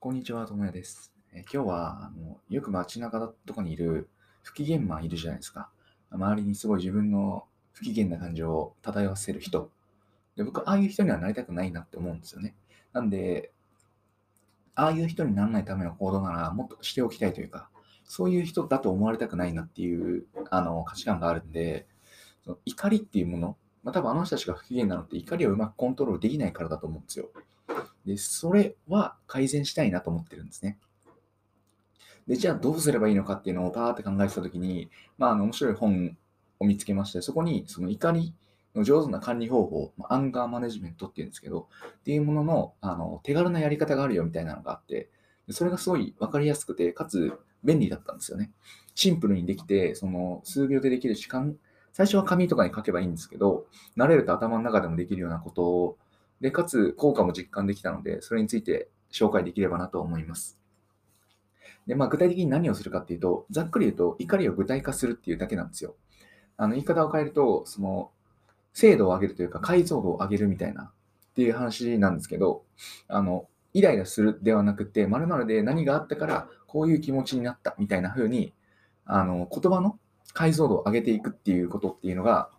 こんにちは、ともやです。え今日はあのよく街中とかにいる不機嫌マンいるじゃないですか。周りにすごい自分の不機嫌な感情を漂わせる人。で僕、ああいう人にはなりたくないなって思うんですよね。なんで、ああいう人にならないための行動ならもっとしておきたいというか、そういう人だと思われたくないなっていうあの価値観があるんで、その怒りっていうもの、まあ、多分あの人たちが不機嫌なのって怒りをうまくコントロールできないからだと思うんですよ。で、それは改善したいなと思ってるんですね。で、じゃあどうすればいいのかっていうのをパーって考えてたときに、まあ、あの面白い本を見つけまして、そこにその怒りの上手な管理方法、アンガーマネジメントっていうんですけど、っていうもののあの手軽なやり方があるよみたいなのがあって、それがすごい分かりやすくて、かつ便利だったんですよね。シンプルにできて、その数秒でできる時間、最初は紙とかに書けばいいんですけど、慣れると頭の中でもできるようなことを、で、かつ効果も実感できたので、それについて紹介できればなと思います。で、まあ、具体的に何をするかっていうと、ざっくり言うと、怒りを具体化するっていうだけなんですよ。あの言い方を変えると、その精度を上げるというか、解像度を上げるみたいなっていう話なんですけど、あのイライラするではなくて、〇〇で何があったから、こういう気持ちになったみたいな風に、あの言葉の解像度を上げていくっていうことっていうのが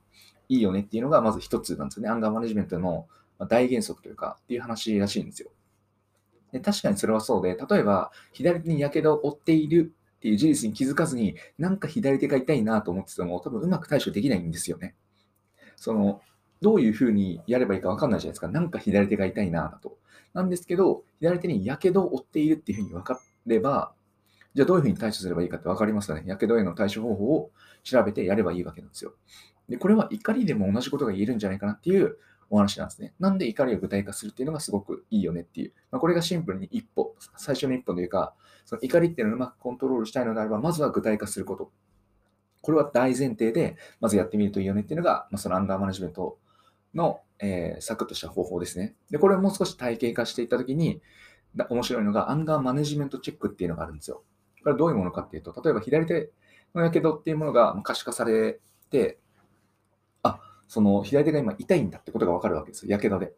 いいよねっていうのがまず一つなんですよね。アンガーマネジメントのまあ大原則というかっていう話らしいんですよ。で確かにそれはそうで、例えば左手に火傷を負っているっていう事実に気づかずに、なんか左手が痛いなと思ってても、多分うまく対処できないんですよね。その、どういうふうにやればいいか分かんないじゃないですか。なんか左手が痛いなだと。なんですけど、左手に火傷を負っているっていうふうに分かれば、じゃあどういうふうに対処すればいいかって分かりますかね。火傷への対処方法を調べてやればいいわけなんですよ。で、これは怒りでも同じことが言えるんじゃないかなっていうお話なんですね。なんで怒りを具体化するっていうのがすごくいいよねっていう。まあ、これがシンプルに一歩、最初の一歩というか、その怒りっていうのをうまくコントロールしたいのであれば、まずは具体化すること。これは大前提で、まずやってみるといいよねっていうのが、まあ、そのアンダーマネジメントの、えーサクッとした方法ですね。で、これをもう少し体系化していったときに、面白いのが、アンガーマネジメントチェックっていうのがあるんですよ。これはどういうものかっていうと、例えば左手のやけどっていうものが可視化されて、その左手が今痛いんだってことがわかるわけですよ。やけどで。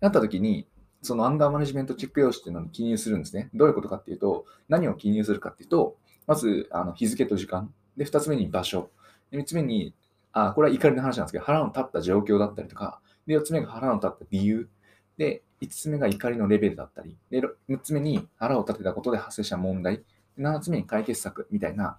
なったときに、そのアンガーマネジメントチェック用紙っていうのを記入するんですね。どういうことかっていうと、何を記入するかっていうと、まずあの日付と時間。で、2つ目に場所。で3つ目に、あ、これは怒りの話なんですけど、腹の立った状況だったりとか、で、4つ目が腹の立った理由。で、5つ目が怒りのレベルだったり、で、6つ目に腹を立てたことで発生した問題。7つ目に解決策みたいな、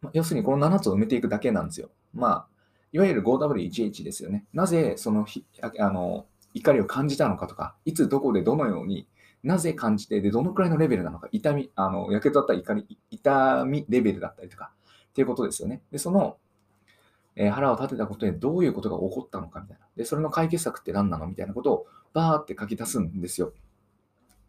まあ要するにこの7つを埋めていくだけなんですよ。まあ、いわゆる 5W11 ですよね。なぜそのひあの怒りを感じたのかとか、いつどこでどのように、なぜ感じて、で、どのくらいのレベルなのか、痛み、あの、やけどだった怒り、痛みレベルだったりとか、っていうことですよね。で、その、えー腹を立てたことでどういうことが起こったのかみたいな。で、それの解決策って何なのみたいなことをバーって書き出すんですよ。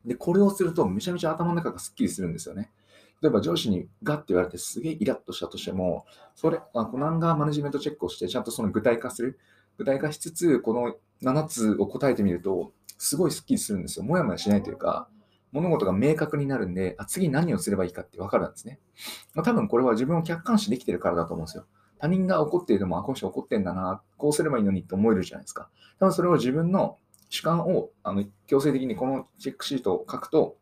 で、これをするとめちゃめちゃ頭の中がスッキリするんですよね。例えば上司にガッて言われてすげえイラッとしたとしても、それ、あこのアンガーマネジメントチェックをして、ちゃんとその具体化する。具体化しつつ、この7つを答えてみると、すごいスッキリするんですよ。もやもやしないというか、物事が明確になるんで、あ次何をすればいいかって分かるんですね。まあ、多分これは自分を客観視できてるからだと思うんですよ。他人が怒っていても、あ、この人怒ってんだな、こうすればいいのにって思えるじゃないですか。多分それを自分の主観をあの強制的にこのチェックシートを書くと、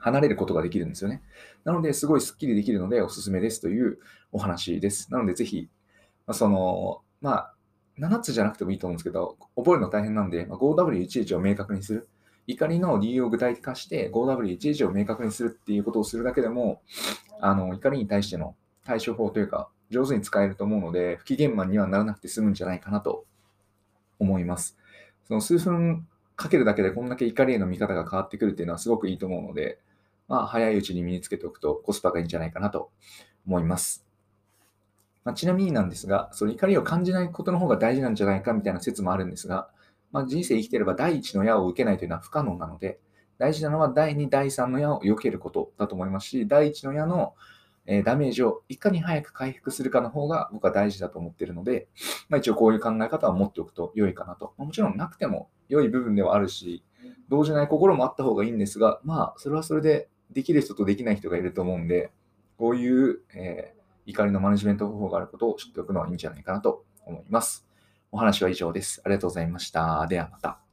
離れることができるんですよね。なので、すごいスッキリできるのでおすすめですというお話です。なので、ぜひ、まあ、その、まあ、7つじゃなくてもいいと思うんですけど、覚えるの大変なんで、まあ 5W11 を明確にする。怒りの理由を具体化して 5W11 を明確にするっていうことをするだけでも、あの怒りに対しての対処法というか、上手に使えると思うので、不機嫌マンにはならなくて済むんじゃないかなと思います。その数分かけるだけでこんだけ怒りへの見方が変わってくるっていうのはすごくいいと思うので、まあ、早いうちに身につけておくとコスパがいいんじゃないかなと思います。まあ、ちなみになんですが、その怒りを感じないことの方が大事なんじゃないかみたいな説もあるんですが、まあ、人生生きてれば第一の矢を受けないというのは不可能なので、大事なのは第2、第3の矢を避けることだと思いますし、第1の矢のえダメージをいかに早く回復するかの方が僕は大事だと思っているので、まあ、一応こういう考え方を持っておくと良いかなと。まもちろんなくても良い部分ではあるし、動じない心もあった方がいいんですが、まあ、それはそれでできる人とできない人がいると思うんで、こういう、えー怒りのマネジメント方法があることを知っておくのはいいんじゃないかなと思います。お話は以上です。ありがとうございました。ではまた。